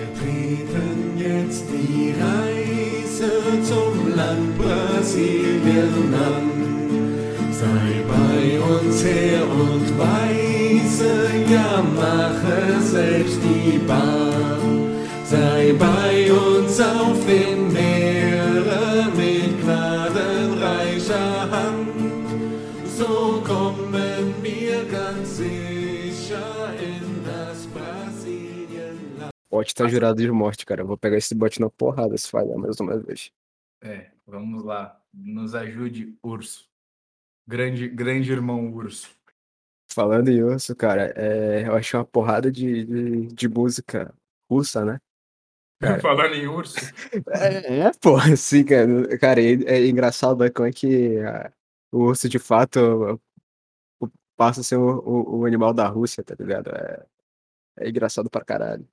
Wir treten jetzt die Reise zum Land Brasilien an. Sei bei uns her und weise, ja mache selbst die Bahn. Sei bei uns auf den Bot tá jurado de morte, cara. Eu vou pegar esse bot na porrada se falhar mais uma vez. É, vamos lá. Nos ajude, urso. Grande, grande irmão urso. Falando em urso, cara, é, eu achei uma porrada de, de, de música russa, né? Cara. Falando em urso. É, é, pô, assim, cara. Cara, é, é engraçado né, como é que ah, o urso de fato passa a ser o, o, o animal da Rússia, tá ligado? É, é engraçado pra caralho.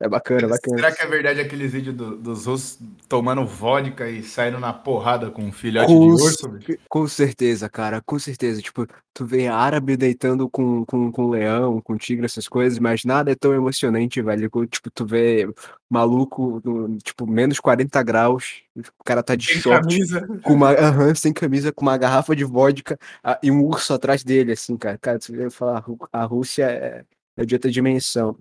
É bacana, bacana. Será que é verdade aqueles vídeos do, dos russos tomando vodka e saindo na porrada com um filhote Com, de urso? bicho? com certeza, cara, com certeza. Tipo, tu vê árabe deitando com, com, com leão, com tigre, essas coisas, mas nada é tão emocionante, velho. Tipo, tu vê maluco, no, tipo, menos 40 graus, o cara tá de Sem short, camisa. com uma, aham, sem camisa, com uma garrafa de vodka e um urso atrás dele, assim, cara. Cara, tu vê falar, a Rússia é, é de outra dimensão.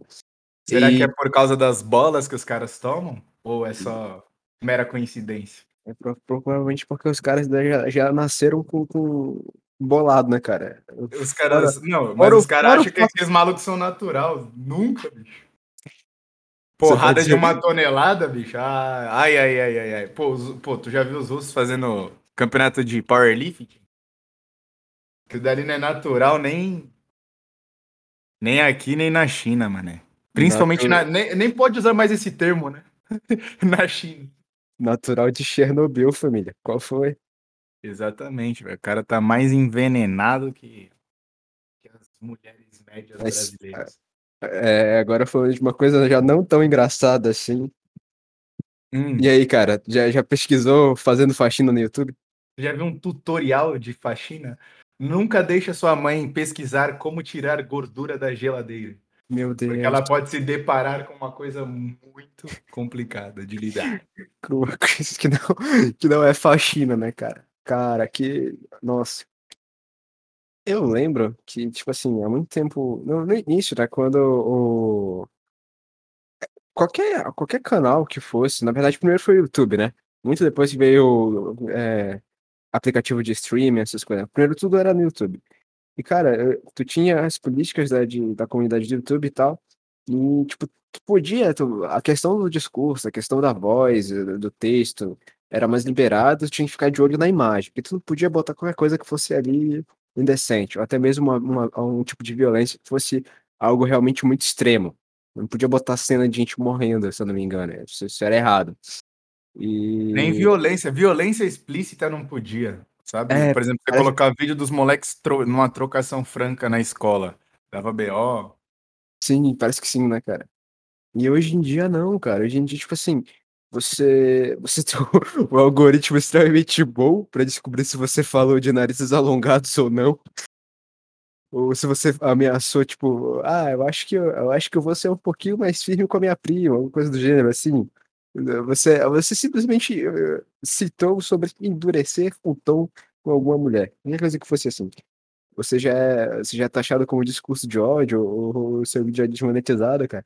Será E- que é por causa das bolas que os caras tomam? Ou é só mera coincidência? É pro- provavelmente porque os caras já, já nasceram com, com bolado, né, cara? Os caras. não, mas fora os caras acham que aqueles malucos são natural. Nunca, bicho. Porrada de uma tonelada, bicho. Ah, Ai, ai, ai, ai, ai. Pô, os- pô, tu já viu os russos fazendo campeonato de powerlifting? Que dali não é natural nem. Nem aqui, nem na China, mané. Principalmente Natu- na. Nem, nem pode usar mais esse termo, né? na China. Natural de Chernobyl, família. Qual foi? Exatamente, velho. O cara tá mais envenenado que, que as mulheres médias Mas, brasileiras. É, agora falando de uma coisa já não tão engraçada assim. Hum, E aí, cara, já, já pesquisou fazendo faxina no YouTube? já viu um tutorial de faxina? Nunca deixa sua mãe pesquisar como tirar gordura da geladeira. Meu Deus, Porque ela pode se deparar com uma coisa muito complicada de lidar. crua, que não, que não é faxina, né, cara? Cara, que. Nossa. Eu lembro que, tipo assim, há muito tempo. No, no início, né? Quando o. Qualquer, qualquer canal que fosse, na verdade, primeiro foi o YouTube, né? Muito depois que veio é, aplicativo de streaming, essas coisas. Primeiro tudo era no YouTube. E, cara, tu tinha as políticas da, de- da comunidade do YouTube e tal. E, tipo, tu podia. tu- a questão do discurso, a questão da voz, do, do texto, era mais liberado, tu tinha que ficar de olho na imagem. Porque tu não podia botar qualquer coisa que fosse ali indecente, ou até mesmo uma, uma- um tipo de violência que fosse algo realmente muito extremo. Não podia botar cena de gente morrendo, se eu não me engano. Isso, isso era errado. E... Nem violência. Violência explícita não podia. Sabe? É, Por exemplo, você parece- colocar vídeo dos moleques tro- numa trocação franca na escola. Dava BO. Sim, parece que sim, né, cara? E hoje em dia não, cara. Hoje em dia, tipo assim, você, você tem o, o algoritmo extremamente bom pra descobrir se você falou de narizes alongados ou não. Ou se você ameaçou, tipo, ah, eu acho que eu, eu acho que eu vou ser um pouquinho mais firme com a minha prima, alguma coisa do gênero, assim. Você, você simplesmente eh, citou sobre endurecer o tom com alguma mulher. Qualquer coisa que fosse assim. Você já é, você já é taxado como discurso de ódio ou, ou seu vídeo é desmonetizado, cara.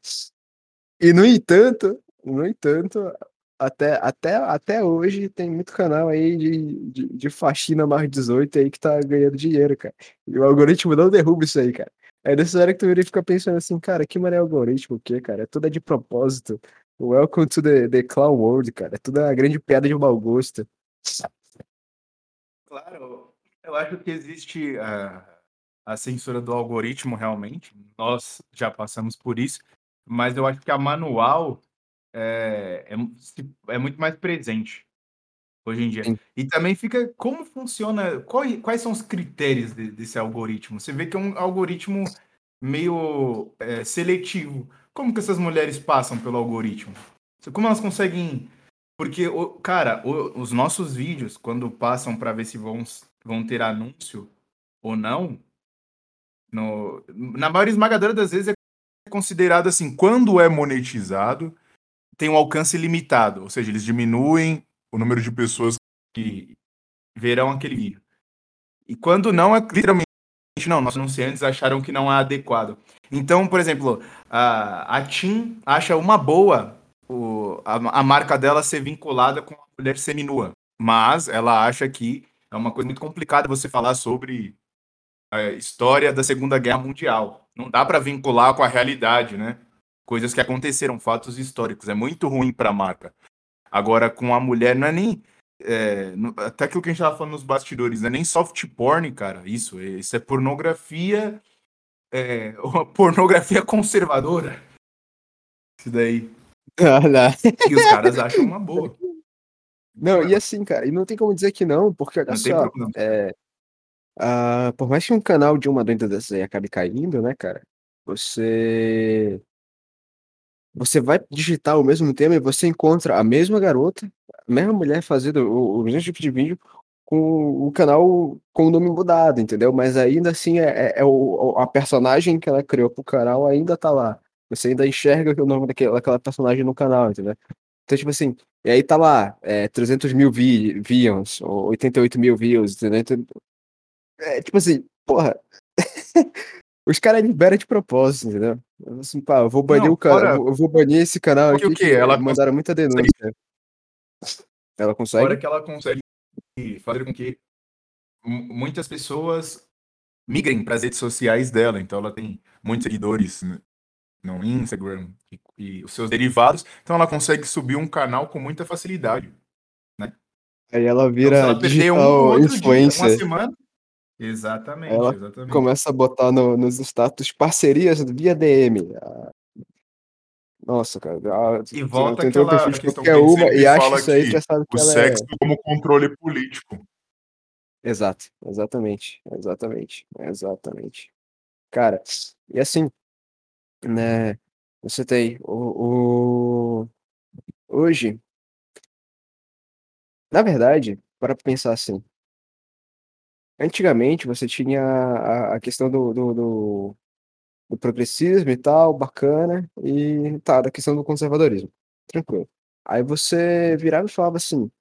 E no entanto, no entanto, até, até, até hoje tem muito canal aí de, de, de faxina mais 18 aí que tá ganhando dinheiro, cara. E o algoritmo não derruba isso aí, cara. É nessa hora que tu fica pensando assim, cara, que mané algoritmo, o quê, cara? É tudo é de propósito. Welcome to the, the clown world, cara. É tudo uma grande piada de mau gosto. Claro, eu acho que existe a, a censura do algoritmo realmente. Nós já passamos por isso, mas eu acho que a manual é, é, é muito mais presente hoje em dia. Sim. E também fica como funciona, qual- quais são os critérios de- desse algoritmo? Você vê que é um algoritmo meio é, seletivo. Como que essas mulheres passam pelo algoritmo? Como elas conseguem porque, cara, os nossos vídeos, quando passam para ver se vão, vão ter anúncio ou não, no, na maioria esmagadora das vezes é considerado assim, quando é monetizado, tem um alcance limitado, ou seja, eles diminuem o número de pessoas que verão aquele vídeo. E quando não, é literalmente não, nossos anunciantes acharam que não é adequado. Então, por exemplo, a, a TIM acha uma boa o, a, a marca dela ser vinculada com a mulher seminua, mas ela acha que é uma coisa muito complicada você falar sobre a história da Segunda Guerra Mundial. Não dá para vincular com a realidade, né? Coisas que aconteceram, fatos históricos. É muito ruim para a marca. Agora, com a mulher, não é nem. É, até aquilo que a gente estava falando nos bastidores, não é nem soft porn, cara. Isso, isso é pornografia. É, pornografia conservadora. Isso daí. Ah. E os caras acham uma boa. Não, e assim, cara, e não tem como dizer que não, porque olha Não só, é, ah, por mais que um canal de uma doida dessas aí acabe caindo, né, cara, você você vai digitar o mesmo tema e você encontra a mesma garota, mesma mulher fazendo o, o mesmo tipo de vídeo com o canal com o nome mudado, entendeu? Mas ainda assim é, é- é o, a personagem que ela criou pro canal ainda tá lá. Você ainda enxerga que o nome daquela, daquela personagem no canal, entendeu? Então, tipo assim, e aí tá lá, é, 300 mil vi views, ou 88 mil views, entendeu? Então, É, tipo assim, porra. Os caras liberam de propósito, entendeu? Assim, pá, eu vou banir Não, o fora- eu vou- banir esse canal aqui o quê? que Ela mandaram muita denúncia. Ela consegue? Fora que ela consegue fazer com que mu- muitas pessoas migrem para as redes sociais dela. Então ela tem muitos seguidores né, no Instagram e, e os seus derivados. Então ela consegue subir um canal com muita facilidade. Aí ela Então, vira ela perder um digital outro dia, uma influencer. semana. Exatamente, Ela exatamente. Começa a botar no- nos status parcerias via DM. Ah, Nossa, cara. ah, E volta no aquela perfil de questão qualquer a uma e acha isso aí que já sabe que O é. sexo como controle político. Exato, exatamente, exatamente, exatamente. Cara, e assim, né? Você tem o, o- hoje, na verdade, para pensar assim, antigamente você tinha a, a questão do, do, do, do progressismo e tal, bacana, e tá, da questão do conservadorismo, tranquilo. Aí você virava e falava assim,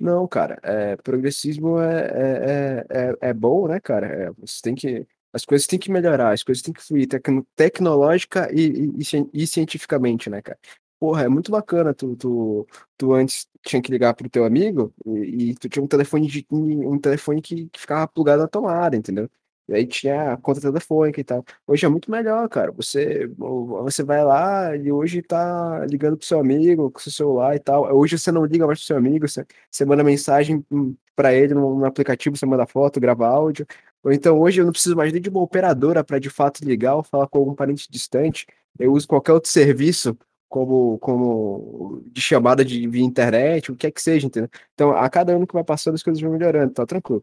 não, cara, é, progressismo é, é, é, é, é bom, né, cara? É, você tem que. As coisas têm que melhorar, as coisas têm que fluir tecno- tecnológica e, e, e cientificamente, né, cara? Porra, é muito bacana. Tu, tu, tu antes tinha que ligar pro teu amigo e, e tu tinha um telefone de um telefone que, que ficava plugado na tomada, entendeu? E aí tinha a conta telefônica e tal. Hoje é muito melhor, cara. Você, você vai lá e hoje tá ligando pro seu amigo com seu celular e tal. Hoje você não liga mais pro seu amigo, você, você manda mensagem hum, pra ele no, no aplicativo, você manda foto, grava áudio. Ou então hoje eu não preciso mais nem de uma operadora para de fato ligar ou falar com algum parente distante. Eu uso qualquer outro serviço como, como de chamada de via internet, o que é que seja, entendeu? Então, a cada ano que vai passando, as coisas vão melhorando, tá tranquilo.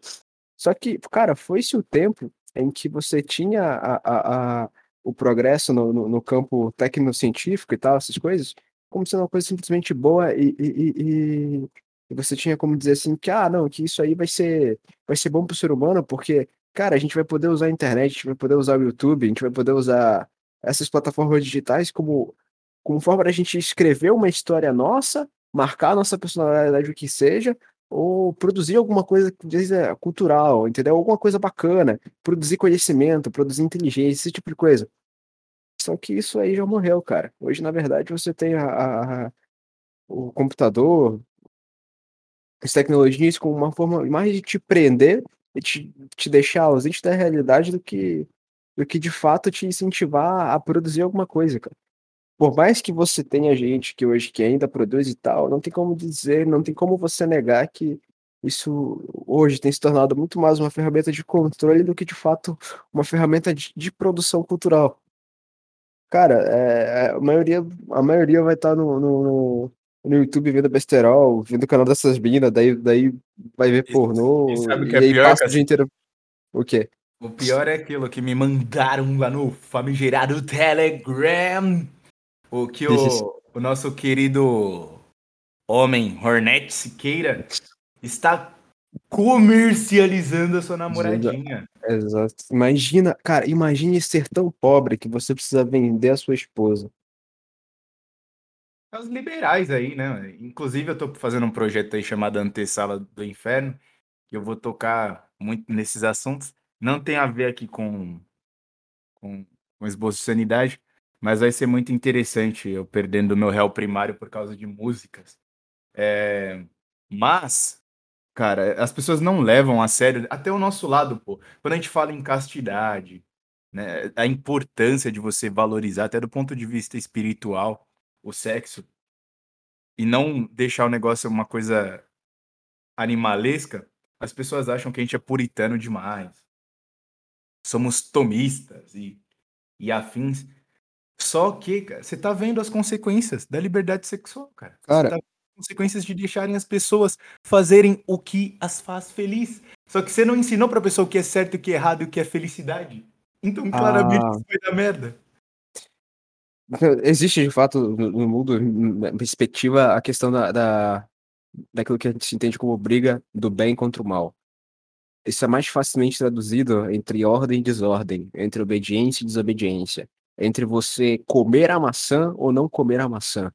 Só que, cara, foi-se o tempo em que você tinha a, a, a- o progresso no, no, no campo tecnocientífico e tal, essas coisas, como sendo uma coisa simplesmente boa e, e, e- e- você tinha como dizer assim que, ah, não, que isso aí vai ser, vai ser bom pro ser humano, porque, cara, a gente vai poder usar a internet, a gente vai poder usar o YouTube, a gente vai poder usar essas plataformas digitais como, como forma da gente escrever uma história nossa, marcar a nossa personalidade, o que seja, ou produzir alguma coisa dizer, cultural, entendeu? Alguma coisa bacana, produzir conhecimento, produzir inteligência, esse tipo de coisa. Só que isso aí já morreu, cara. Hoje, na verdade, você tem a- a- o computador, as tecnologias como uma forma mais de te prender e te, te deixar ausente da realidade do que, do que de fato te incentivar a produzir alguma coisa, cara. Por mais que você tenha gente que hoje que ainda produz e tal, não tem como dizer, não tem como você negar que isso hoje tem se tornado muito mais uma ferramenta de controle do que de fato uma ferramenta de, de produção cultural. Cara, é, a maioria, a maioria vai estar no, no, no- no YouTube vendo besterol, vendo o canal dessas minas, daí, daí vai ver pornô, e sabe o e que é aí pior, passa o dia inteiro. O quê? O pior é aquilo que me mandaram lá no famigerado Telegram. O que o, o nosso querido homem Hornet Siqueira está comercializando a sua namoradinha. Exato. Imagina, cara, imagine ser tão pobre que você precisa vender a sua esposa. É os liberais aí, né? Inclusive, eu tô fazendo um projeto aí chamado Antessala do Inferno, que eu vou tocar muito nesses assuntos. Não tem a ver aqui com, com, com esboço de sanidade, mas vai ser muito interessante eu perdendo meu réu primário por causa de músicas. É, mas, cara, as pessoas não levam a sério, até o nosso lado, pô. Quando a gente fala em castidade, né, a importância de você valorizar, até do ponto de vista espiritual, o sexo, e não deixar o negócio uma coisa animalesca, as pessoas acham que a gente é puritano demais. Somos tomistas e, e afins. Só que, cara, você tá vendo as consequências da liberdade sexual, cara. Cara, Você tá vendo as consequências de deixarem as pessoas fazerem o que as faz feliz. Só que você não ensinou pra pessoa o que é certo, o que é errado e o que é felicidade. Então, claramente, Ah. isso vai dar merda. existe de fato no, no mundo, na perspectiva, a questão da, da, daquilo que a gente entende como briga do bem contra o mal. Isso é mais facilmente traduzido entre ordem e desordem, entre obediência e desobediência, entre você comer a maçã ou não comer a maçã.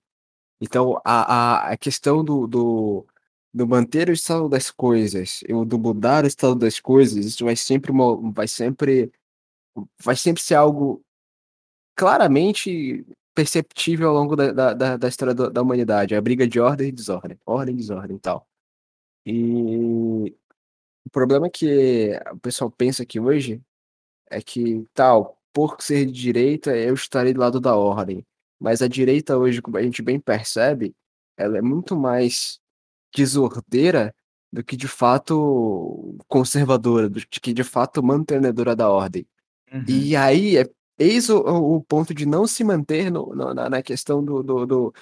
Então, a, a, a questão do, do, do manter o estado das coisas e do mudar o estado das coisas, isso vai sempre, vai sempre, vai sempre ser algo claramente perceptível ao longo da, da, da, da história do- da humanidade. A briga de ordem e desordem, ordem e desordem e tal. E o problema é que o pessoal pensa que hoje é que, tal, por ser de direita, eu estarei do lado da ordem. Mas a direita hoje, como a gente bem percebe, ela é muito mais desordeira do que de fato conservadora, do que de fato mantenedora da ordem. Uhum. E aí, é, eis o, o ponto de não se manter no- no- na, na questão do, do, do-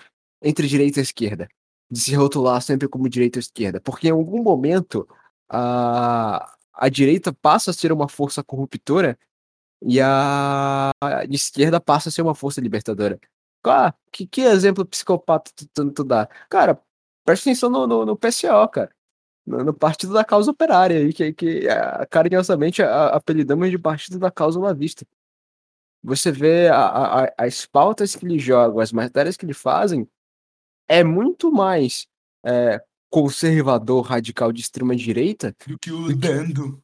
entre direita e esquerda, de se rotular sempre como direita ou esquerda, porque em algum momento a, a direita passa a ser uma força corruptora e a, a esquerda passa a ser uma força libertadora. Ah, que, que exemplo psicopata tu, tu, tu dá? Cara, presta atenção no, no, no PCO, cara. No, no Partido da Causa Operária, aí, que, que ah, carinhosamente a- apelidamos de Partido da Causa Lavista. Você vê a- a- a- as pautas que eles jogam, as matérias que eles fazem, é muito mais é, conservador, radical de extrema direita Do que o dando.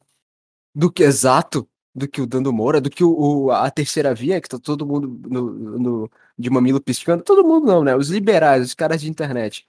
do que exato, do que o Dando Moura, do que o, o- a terceira via, que tá todo mundo no, no- de mamilo piscando. Todo mundo não, né? Os liberais, os caras de internet.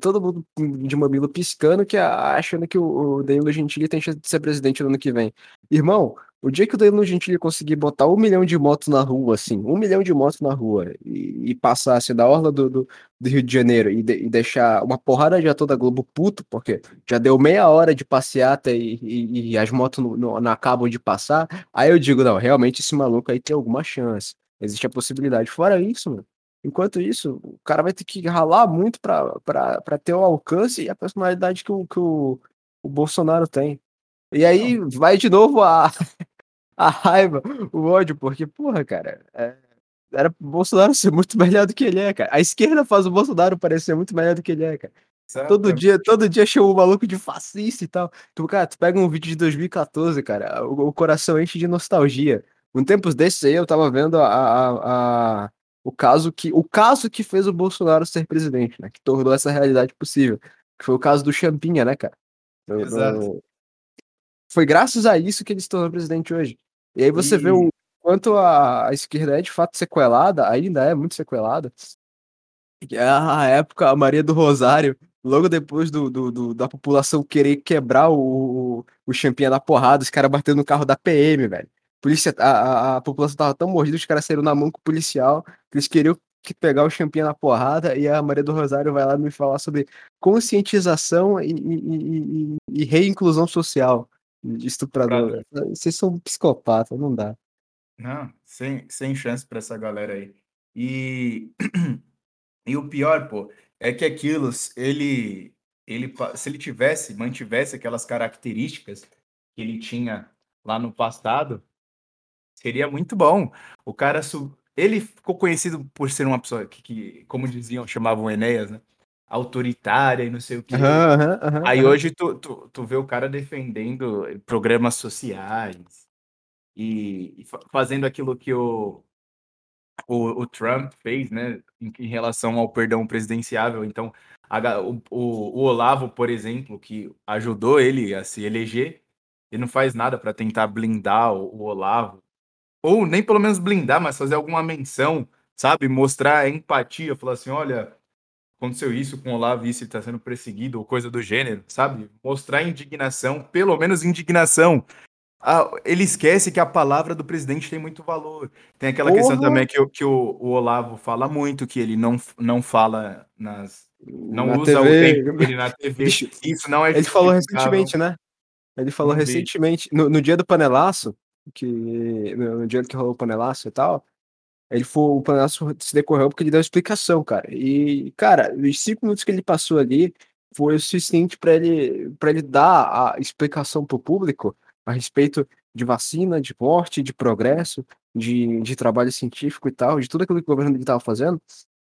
Todo mundo de mamilo piscando, que achando que o, o Danilo Gentili tem chance de ser presidente no ano que vem. Irmão, o dia que o Danilo Gentili conseguir botar um milhão de motos na rua, assim, um milhão de motos na rua, e, e passar assim, da orla do, do, do Rio de Janeiro e, de- e deixar uma porrada já toda Globo puto, porque já deu meia hora de passeata e, e- e as motos não, não- não acabam de passar, aí eu digo, não, realmente esse maluco aí tem alguma chance. Existe a possibilidade. Fora isso, mano, enquanto isso, o cara vai ter que ralar muito pra ter o alcance e a personalidade que o, que o, o Bolsonaro tem. E aí vai de novo a, a raiva, o ódio, porque, porra, cara, é, era pro Bolsonaro ser muito melhor do que ele é, cara. A esquerda faz o Bolsonaro parecer muito melhor do que ele é, cara. Todo dia, todo dia chama o maluco de fascista e tal. Tu, cara, tu pega um vídeo de 2014, cara, o, o coração enche de nostalgia. Um tempos desses aí eu tava vendo a, a, a- o caso que o caso que fez o Bolsonaro ser presidente, né? Que tornou essa realidade possível. Que foi o caso do Champinha, né, cara? Exato. Foi graças a isso que ele se tornou presidente hoje. E aí você vê o E- quanto a, a esquerda é de fato sequelada, ainda é muito sequelada. Que é a época, a Maria do Rosário, logo depois do, do- do- da população querer quebrar o, o, o Champinha na porrada, os caras batendo no carro da PM, velho. Polícia, a, a, a população tava tão mordida, os caras saíram na mão com o policial, que eles queriam que pegar o Champinha na porrada, e a Maria do Rosário vai lá me falar sobre conscientização e, e, e- e- reinclusão social de estuprador. Vocês são psicopatas, não dá. Não, sem, sem chance pra essa galera aí. E, e o pior, pô, é que aquilo, ele, ele, se ele tivesse, mantivesse aquelas características que ele tinha lá no passado, seria muito bom. O cara, su- ele ficou conhecido por ser uma pessoa que, que, como diziam, chamavam Enéas, né? Autoritária e não sei o quê. Aham, aham, aham, Aí hoje tu, tu, tu vê o cara defendendo programas sociais, e, e fa- fazendo aquilo que o, o, o Trump fez, né, em, em relação ao perdão presidenciável. Então, a o, o Olavo, por exemplo, que ajudou ele a se eleger, ele não faz nada para tentar blindar o, o Olavo, ou nem pelo menos blindar, mas fazer alguma menção, sabe? Mostrar empatia, falar assim: olha, aconteceu isso com o Olavo, isso está sendo perseguido, ou coisa do gênero, sabe? Mostrar indignação, pelo menos indignação. Ah, ele esquece que a palavra do presidente tem muito valor. Tem aquela questão Porra! também que, o- que o, o Olavo fala muito, que ele não, não fala nas. Não Na usa o TV. tempo dele na TV. Isso não é Ele falou recentemente, né? Ele falou recentemente, no, no dia do panelaço, que no, dia que rolou o panelaço e tal, ele foi, o panelaço se decorreu porque ele deu explicação, cara. E, cara, os cinco minutos que ele passou ali foi o suficiente para ele, para ele dar a explicação pro público a respeito de vacina, de morte, de progresso, de, de trabalho científico e tal, de tudo aquilo que o governo dele estava fazendo,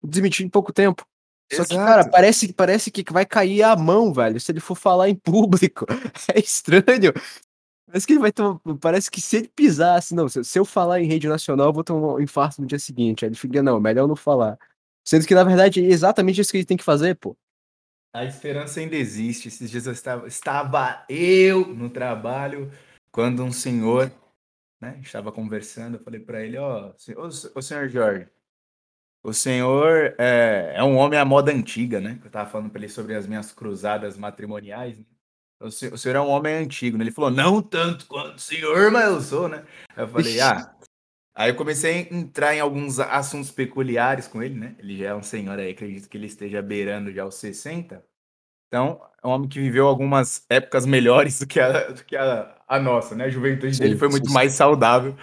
desmentiu em pouco tempo. Só que, cara, Exato. parece, parece que vai cair a mão, velho, se ele for falar em público. É estranho. Parece que ele vai tomar. Parece que se ele pisar assim, não, se, eu falar em rede nacional, eu vou tomar um infarto no dia seguinte. Aí ele fica, não, melhor não falar. Sendo que, na verdade, é exatamente isso que ele tem que fazer, pô. A esperança ainda existe. Esses dias eu estava, estava eu no trabalho quando um senhor, né, estava conversando. Eu falei para ele: Ó, ô, senhor Jorge, o senhor é, é um homem à moda antiga, né? Eu estava falando para ele sobre as minhas cruzadas matrimoniais. né? O, se- o senhor é um homem antigo, né? Ele falou: Não tanto quanto o senhor, mas eu sou, né? Eu falei: Ah. Aí eu comecei a entrar em alguns assuntos peculiares com ele, né? Ele já é um senhor aí, acredito que ele esteja beirando já os 60. Então, é um homem que viveu algumas épocas melhores do que a, do que a, a nossa, né? A juventude dele foi muito mais saudável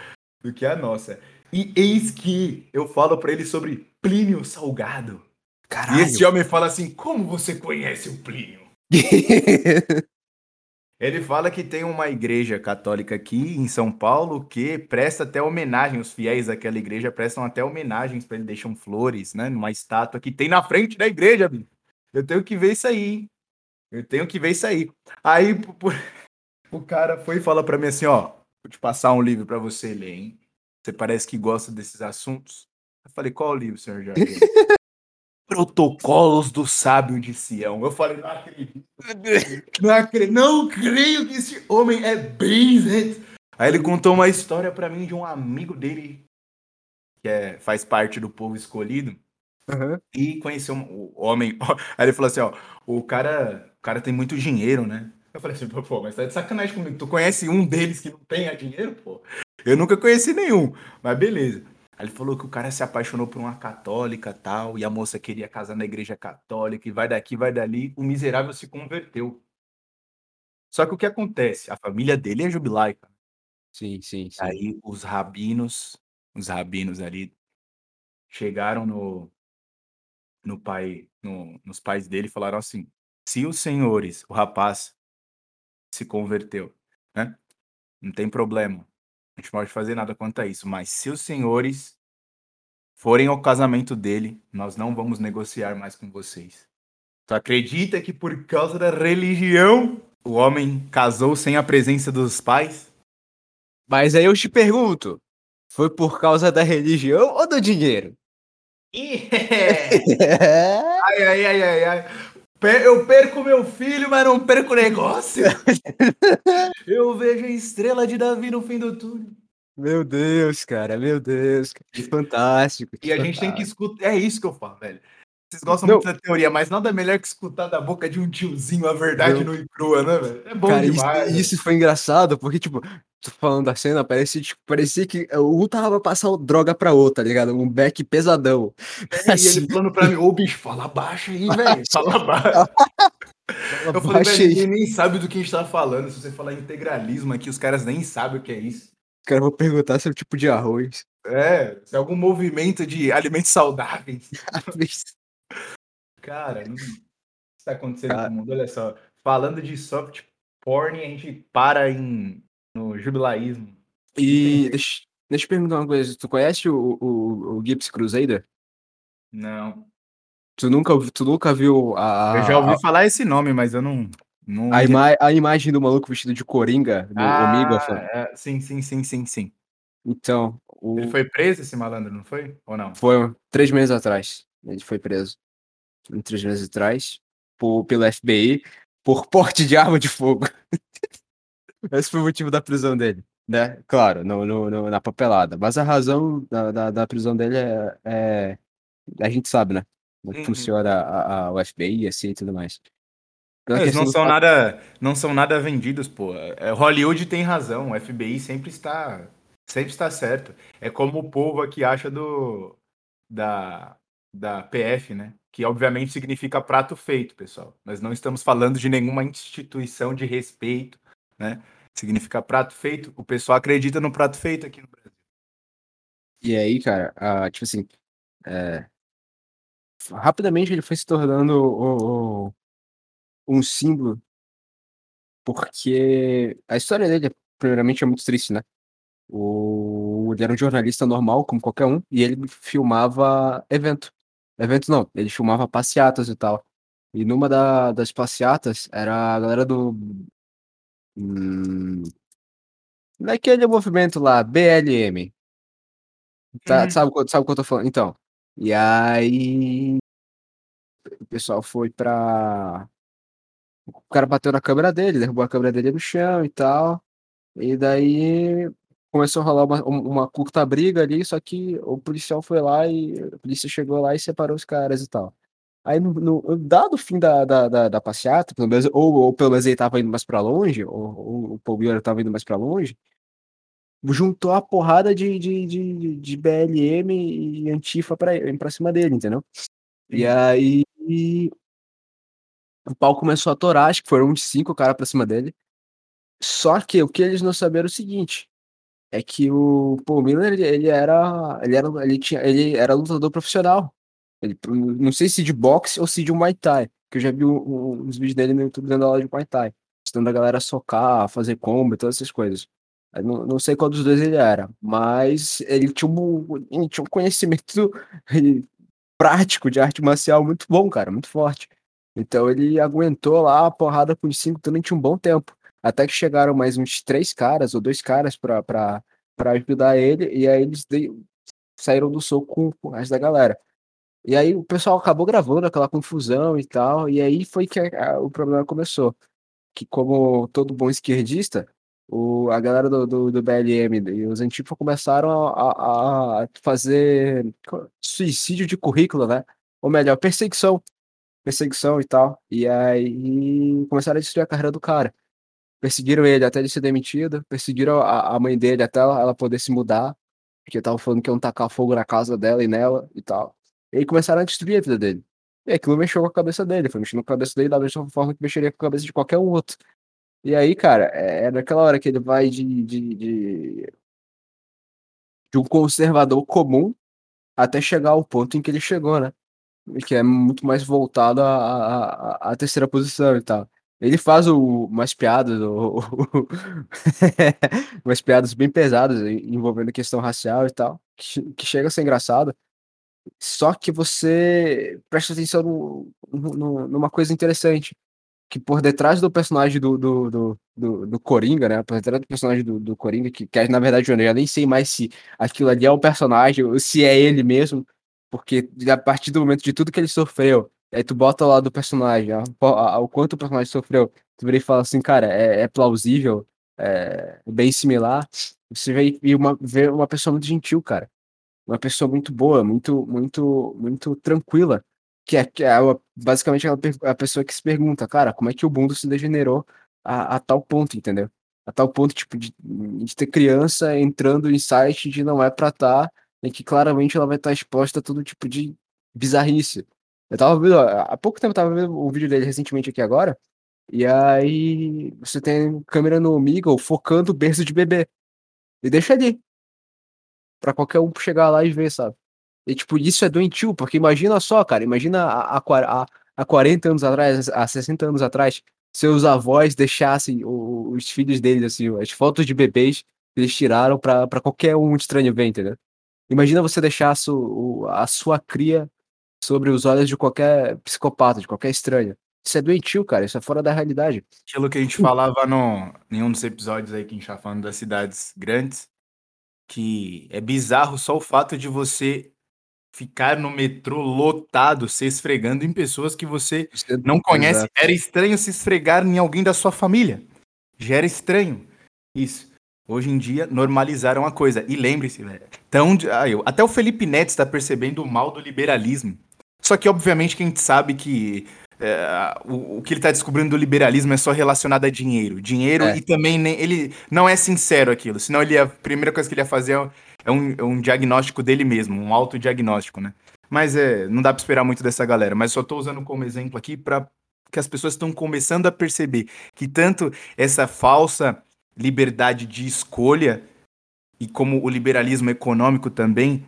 do que a nossa. E eis que eu falo pra ele sobre Plínio Salgado. E Caralho. esse homem fala assim: Como você conhece o Plínio? Ele fala que tem uma igreja católica aqui em São Paulo que presta até homenagem, os fiéis daquela igreja prestam até homenagens para ele, deixam flores, né? Numa estátua que tem na frente da igreja. Eu tenho que ver isso aí, hein? Eu tenho que ver isso aí. Aí pu- o cara foi e fala para mim assim: ó, vou te passar um livro para você ler, hein? Você parece que gosta desses assuntos. Eu falei: qual o livro, senhor Jorge? Protocolos do Sábio de Sião. Eu falei: não acredito. Não, acre- não creio que esse homem é bem Zé. Aí ele contou uma história pra mim de um amigo dele que é, faz parte do povo escolhido Aham. e conheceu um- o homem. Aí ele falou assim: ó, o cara, o cara tem muito dinheiro, né? Eu falei assim, pô, mas tá de sacanagem comigo. Tu conhece um deles que não tenha dinheiro, pô? Eu nunca conheci nenhum, mas beleza. Aí ele falou que o cara se apaixonou por uma católica tal, e a moça queria casar na igreja católica, e vai daqui, vai dali. O miserável se converteu. Só que o que acontece? A família dele é jubilaica. Sim, sim, sim. Aí os rabinos, os rabinos ali, chegaram no, no pai, no- nos pais dele e falaram assim: se os senhores, o rapaz se converteu, né? Não tem problema. A gente pode fazer nada quanto a isso. Mas se os senhores forem ao casamento dele, nós não vamos negociar mais com vocês. Tu acredita que por causa da religião o homem casou sem a presença dos pais? Mas aí eu te pergunto: foi por causa da religião ou do dinheiro? Ai, ai, ai, ai, ai. Eu perco meu filho, mas não perco o negócio. Eu vejo a estrela de Davi no fim do túnel. Meu Deus, cara, meu Deus. Que fantástico. E a gente tem que escutar. É isso que eu falo, velho. Vocês gostam Não. muito da teoria, mas nada melhor que escutar da boca de um tiozinho a verdade e crua, né, velho? É bom Cara, isso, demais. velho. isso foi engraçado, porque, tipo, tô falando da cena, parecia, tipo, parecia que um tava pra passar droga pra outra, tá ligado? Um back pesadão. É, e assim. ele falando pra mim, ô bicho, fala baixo aí, velho. Fala baixo. Eu falei, velho, nem sabe do que a gente tá falando. Se você falar integralismo aqui, os caras nem sabem o que é isso. Cara, eu vou perguntar se é o tipo de arroz. É, se é algum movimento de alimentos saudáveis. Cara, não... o que está acontecendo Cara. com o mundo? Olha só, falando de soft porn, a gente para em no jubilaísmo. E deixa, deixa eu perguntar uma coisa. Tu conhece o, o, o Gibbs Crusader? Não. Tu nunca, tu nunca viu a. Eu já ouvi a- falar esse nome, mas eu não. Não A, ima a imagem do maluco vestido de coringa no Omiga. Ah, é, sim, sim, sim, sim, sim. Então, o... Ele foi preso, esse malandro, não foi? Ou não? Foi três meses atrás. Ele foi preso. Três meses atrás. Por, pelo FBI. Por porte de arma de fogo. Esse foi o motivo da prisão dele. Né? Claro, no, no, no na papelada. Mas a razão da, da, da prisão dele é, é, A gente sabe, né? Como é Uhum. funciona a, a, o FBI assim, e tudo mais. Pela Eles não do são fato- nada, não são nada vendidos, pô. É, Hollywood tem razão, o FBI sempre está, sempre está certo. É como o povo aqui acha do da da PF, né? Que obviamente significa prato feito, pessoal. Nós não estamos falando de nenhuma instituição de respeito, né? Significa prato feito. O pessoal acredita no prato feito aqui no Brasil. E aí, cara, ah, tipo assim, é, rapidamente ele foi se tornando o- o- um símbolo, porque a história dele, primeiramente, é muito triste, né? O, ele era um jornalista normal, como qualquer um, e ele filmava evento. Evento não, ele filmava passeatas e tal. E numa da- das passeatas era a galera do. Hum, naquele movimento lá, BLM. Tá, Uhum. sabe, o que eu- sabe o que eu tô falando? Então. E aí. O pessoal foi pra. O cara bateu na câmera dele, derrubou a câmera dele no chão e tal. E daí começou a rolar uma, um- uma curta briga ali, só que o policial foi lá e a polícia chegou lá e separou os caras e tal. Aí, no, no- dado o fim da, da, da, da passeata, pelo menos, ou, ou pelo menos ele tava indo mais pra longe, ou, ou o Paul Miller tava indo mais pra longe, juntou a porrada de, de, de, de BLM e Antifa pra, pra cima dele, entendeu? E aí o pau começou a torar, acho que foram uns cinco caras pra cima dele. Só que o que eles não saberam é o seguinte, é que o Paul Miller, ele era, ele era, ele tinha, ele era lutador profissional. Ele, não sei se de boxe ou se de Muay Thai, que eu já vi uns vídeos dele no YouTube dando aula de Muay Thai, ensinando a galera a socar, a fazer combo todas essas coisas. Não, não sei qual dos dois ele era, mas ele tinha um, ele tinha um conhecimento prático de arte marcial muito bom, cara, muito forte. Então ele aguentou lá a porrada com os cinco durante um bom tempo. Até que chegaram mais uns três caras ou dois caras pra, ajudar ele, e aí eles dei- saíram do soco com o resto da galera. E aí o pessoal acabou gravando aquela confusão e tal, e aí foi que a- a- o problema começou. Que como todo bom esquerdista, o, a galera do, do, do BLM e os Antifa começaram a, a- fazer suicídio de currículo, né? Ou melhor, perseguição. Perseguição e tal. E aí começaram a destruir a carreira do cara. Perseguiram ele até ele ser demitido, perseguiram a, a mãe dele até ela, ela poder se mudar, porque estavam falando que iam tacar fogo na casa dela e nela e tal. E aí começaram a destruir a vida dele. E aquilo mexeu com a cabeça dele, foi mexendo com a cabeça dele da mesma forma que mexeria com a cabeça de qualquer outro. E aí, cara, é, é naquela hora que ele vai de, de, de, de um conservador comum até chegar ao ponto em que ele chegou, né? Que é muito mais voltado à, terceira posição e tal. Ele faz o, umas piadas, o- umas piadas bem pesadas en- envolvendo questão racial e tal, que, que chega a ser engraçado. Só que você presta atenção no, no- numa coisa interessante, que por detrás do personagem do, do, do, do, do Coringa, né? Por detrás do personagem do, do Coringa, que, que na verdade eu já nem sei mais se aquilo ali é o personagem ou se é ele mesmo, porque a partir do momento de tudo que ele sofreu, aí tu bota lá do personagem, a- a- o quanto o personagem sofreu, tu vira e fala assim, cara, é, é plausível, é bem similar. Você vê, e uma, vê uma pessoa muito gentil, cara uma pessoa muito boa, muito, muito, muito tranquila, que é, que é basicamente a pessoa que se pergunta, cara, como é que o mundo se degenerou a, a tal ponto, entendeu? A tal ponto, tipo, de, de ter criança entrando em site de não é pra estar, e que claramente ela vai estar exposta a todo tipo de bizarrice. Eu tava vendo, há pouco tempo eu tava vendo o vídeo dele recentemente aqui agora, e aí você tem câmera no Omegle focando o berço de bebê. E deixa ali pra qualquer um chegar lá e ver, sabe? E, tipo, isso é doentio, porque imagina só, cara, imagina há, há, qua- há, há 40 anos atrás, há 60 anos atrás, seus avós deixassem o- os filhos deles, assim, as fotos de bebês que eles tiraram pra, pra qualquer um estranho ver, entendeu? Imagina você deixar a su- a sua cria sobre os olhos de qualquer psicopata, de qualquer estranho. Isso é doentio, cara. Isso é fora da realidade. Aquilo que a gente falava no, em um dos episódios aí que a gente tá falando das cidades grandes, que é bizarro só o fato de você ficar no metrô lotado, se esfregando em pessoas que você não conhece. Exato. Era estranho se esfregar em alguém da sua família. Já era estranho. Isso. Hoje em dia, normalizaram a coisa. E lembre-se. Tão, ah, eu- até o Felipe Neto está percebendo o mal do liberalismo. Só que, obviamente, que a gente sabe que é, o, o que ele está descobrindo do liberalismo é só relacionado a dinheiro. Dinheiro É. e também nem, ele não é sincero aquilo. Senão ele a primeira coisa que ele ia fazer é, é um, é um diagnóstico dele mesmo, um autodiagnóstico, né? Mas é, não dá para esperar muito dessa galera. Mas só estou usando como exemplo aqui para que as pessoas estão começando a perceber que tanto essa falsa liberdade de escolha e como o liberalismo econômico também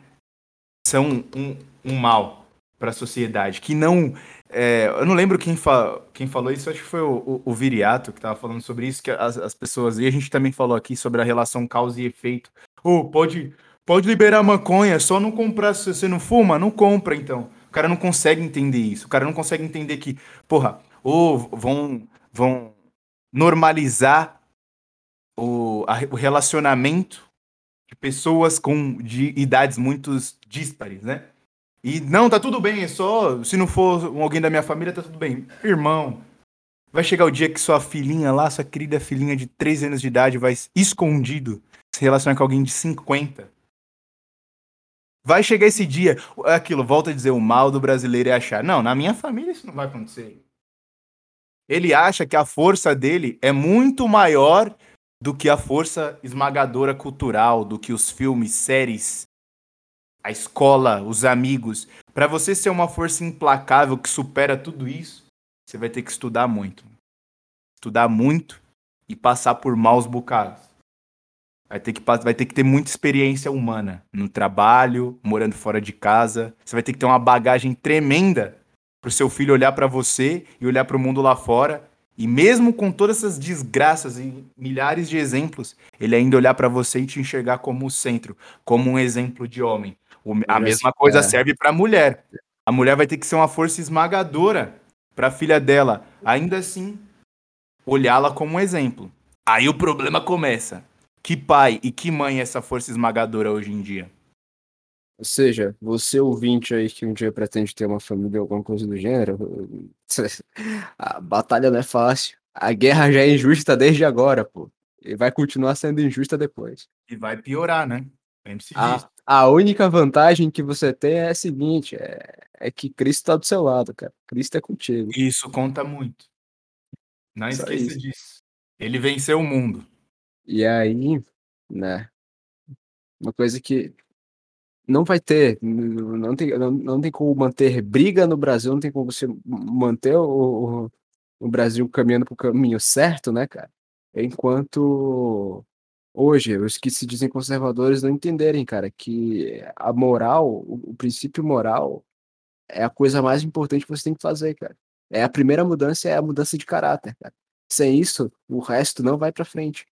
são um, um mal para a sociedade. Que não. é, eu não lembro quem, fa quem falou isso, acho que foi o, o, o Viriato que estava falando sobre isso, que as, as pessoas. E a gente também falou aqui sobre a relação causa e efeito. Ô, pode, pode liberar maconha, só não comprar se você não fuma, não compra então. O cara não consegue entender isso. O cara não consegue entender que, porra, ou vão, vão normalizar o, a- o relacionamento de pessoas com de idades muito díspares, né? E não, tá tudo bem, é só se não for alguém da minha família, tá tudo bem. Irmão, vai chegar o dia que sua filhinha lá, sua querida filhinha de 3 anos de idade, vai escondido se relacionar com alguém de 50. Vai chegar esse dia, é aquilo, volta a dizer, o mal do brasileiro é achar. Não, na minha família isso não vai acontecer. Ele acha que a força dele é muito maior do que a força esmagadora cultural, do que os filmes, séries, a escola, os amigos. Para você ser uma força implacável que supera tudo isso, você vai ter que estudar muito. Estudar muito e passar por maus bocados. Vai ter que, vai ter que ter muita experiência humana no trabalho, morando fora de casa. Você vai ter que ter uma bagagem tremenda pro seu filho olhar para você e olhar para o mundo lá fora. E mesmo com todas essas desgraças e milhares de exemplos, ele ainda olhar para você e te enxergar como o centro, como um exemplo de homem. O- a mesma coisa é. serve para a mulher. A mulher vai ter que ser uma força esmagadora para a filha dela. Ainda assim, olhá-la como um exemplo. Aí o problema começa. Que pai e que mãe é essa força esmagadora hoje em dia? Ou seja, você ouvinte aí que um dia pretende ter uma família ou alguma coisa do gênero, a batalha não é fácil. A guerra já é injusta desde agora, pô. E vai continuar sendo injusta depois. E vai piorar, né? Lembre-se A, disso. A única vantagem que você tem é a seguinte, é, é que Cristo tá do seu lado, cara. Cristo é contigo. Isso conta muito. Não Só esqueça isso. disso. Ele venceu o mundo. E aí, né, uma coisa que não vai ter, não tem, não, não tem como manter briga no Brasil, não tem como você manter o, o, o Brasil caminhando pro caminho certo, né, cara? Enquanto hoje os que se dizem conservadores não entenderem, cara, que a moral, o, o princípio moral é a coisa mais importante que você tem que fazer, cara. É a primeira mudança, é a mudança de caráter, cara. Sem isso, o resto não vai pra frente.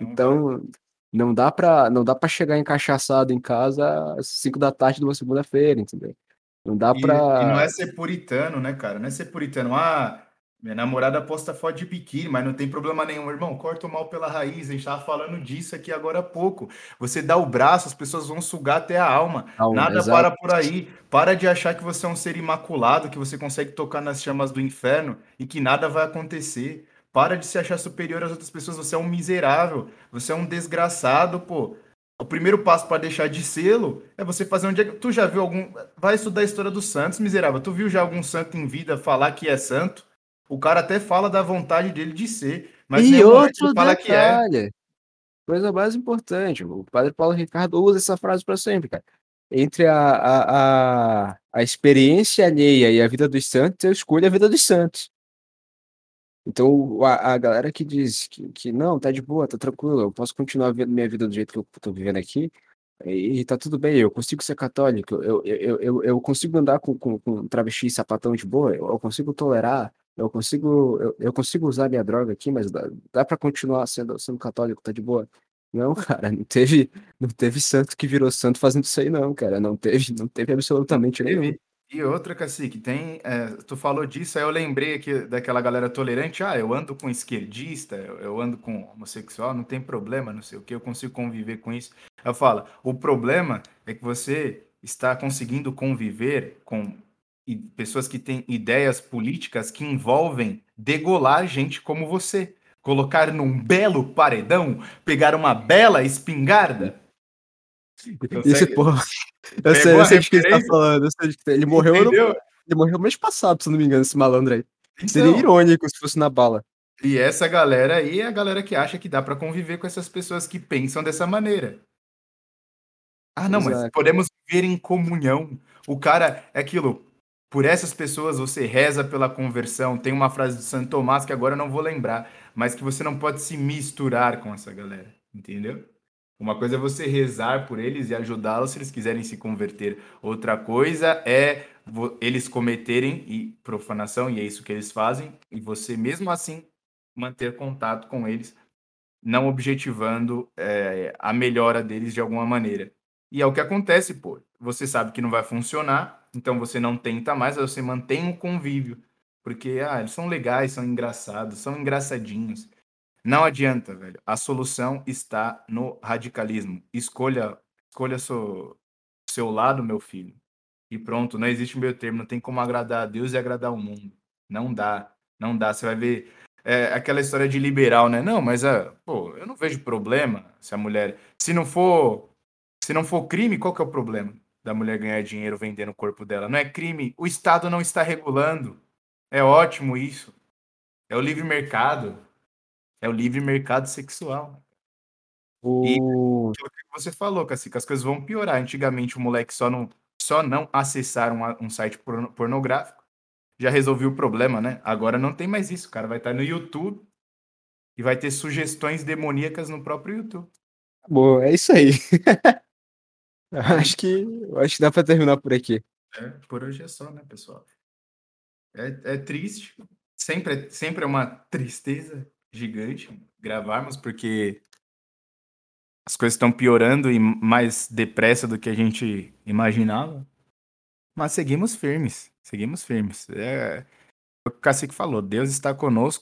Então, não dá pra, não dá pra chegar encaixaçado em casa às 5 da tarde de uma segunda-feira, entendeu? Não dá pra. e não é ser puritano, né, cara? Não é ser puritano. Ah, minha namorada posta foto de biquíni, mas não tem problema nenhum. Irmão, corta o mal pela raiz. A gente tava falando disso aqui agora há pouco. Você dá o braço, as pessoas vão sugar até a alma. Alma, Nada exato. para por aí. Para de achar que você é um ser imaculado, que você consegue tocar nas chamas do inferno e que nada vai acontecer. Para de se achar superior às outras pessoas. Você é um miserável. Você é um desgraçado, pô. O primeiro passo para deixar de sê-lo é você fazer um dia. Tu já viu algum. Vai estudar a história dos santos, miserável. Tu viu já algum santo em vida falar que é santo? O cara até fala da vontade dele de ser. Mas e momento outro fala que é. detalhe, coisa mais importante, o padre Paulo Ricardo usa essa frase para sempre, cara. Entre a, a, a, a experiência alheia e a vida dos santos, eu escolho a vida dos santos. Então, a, a galera que diz que, que não, tá de boa, tá tranquilo, eu posso continuar vivendo minha vida do jeito que eu tô vivendo aqui, e, e tá tudo bem, eu consigo ser católico, eu, eu, eu, eu- eu consigo andar com, com, com travesti e sapatão de boa, eu, eu consigo tolerar, eu consigo, eu, eu consigo usar minha droga aqui, mas dá, dá para continuar sendo, sendo católico, tá de boa. Não, cara, não teve, não teve santo que virou santo fazendo isso aí, não, cara. Não teve, não teve absolutamente nenhum. Teve. E outra, Cacique, tem. é, tu falou disso, aí eu lembrei aqui daquela galera tolerante. Ah, eu ando com esquerdista, eu, eu ando com homossexual, não tem problema, não sei o que, eu consigo conviver com isso. Eu falo, o problema é que você está conseguindo conviver com i- pessoas que têm ideias políticas que envolvem degolar gente como você. Colocar num belo paredão, pegar uma bela espingarda. Esse Consegue- porra. Eu sei, eu sei de que ele tá falando. tá- Ele morreu, Entendeu? ele morreu mês passado, se não me engano, esse malandro aí. Seria Então, irônico se fosse na bala. E essa galera aí é a galera que acha que dá pra conviver com essas pessoas que pensam dessa maneira. Ah, não, mas Exato. podemos viver em comunhão. O cara é aquilo. Por essas pessoas você reza pela conversão. Tem uma frase de Santo Tomás que agora eu não vou lembrar, mas que você não pode se misturar com essa galera, entendeu? Uma coisa é você rezar por eles e ajudá-los se eles quiserem se converter. Outra coisa é eles cometerem e profanação, e é isso que eles fazem, e você mesmo assim manter contato com eles, não objetivando é, a melhora deles de alguma maneira. E é o que acontece, pô. Você sabe que não vai funcionar, então você não tenta mais, você mantém o convívio. Porque, ah, eles são legais, são engraçados, são engraçadinhos. Não adianta, velho. A solução está no radicalismo. Escolha, escolha seu, seu lado, meu filho. E pronto, não existe meio termo. Não tem como agradar a Deus e agradar o mundo. Não dá, não dá. Você vai ver é, aquela história de liberal, né? Não, mas ah, pô, eu não vejo problema se a mulher, se não for, se não for crime, qual que é o problema da mulher ganhar dinheiro vendendo o corpo dela? Não é crime. O Estado não está regulando. É ótimo isso. É o livre mercado. É o livre mercado sexual. O... Aquilo que você falou, Cacique, as coisas vão piorar. Antigamente o moleque só não, só não acessar um, um site porno- pornográfico já resolveu o problema, né? Agora não tem mais isso. O cara vai estar no YouTube e vai ter sugestões demoníacas no próprio YouTube. Boa, é isso aí. acho que acho que dá pra terminar por aqui. É, por hoje é só, né, pessoal? É, é triste. Sempre, é- sempre é uma tristeza gigante gravarmos, porque as coisas estão piorando e mais depressa do que a gente imaginava. Mas seguimos firmes. Seguimos firmes. É o que o Cacique falou. Deus está conosco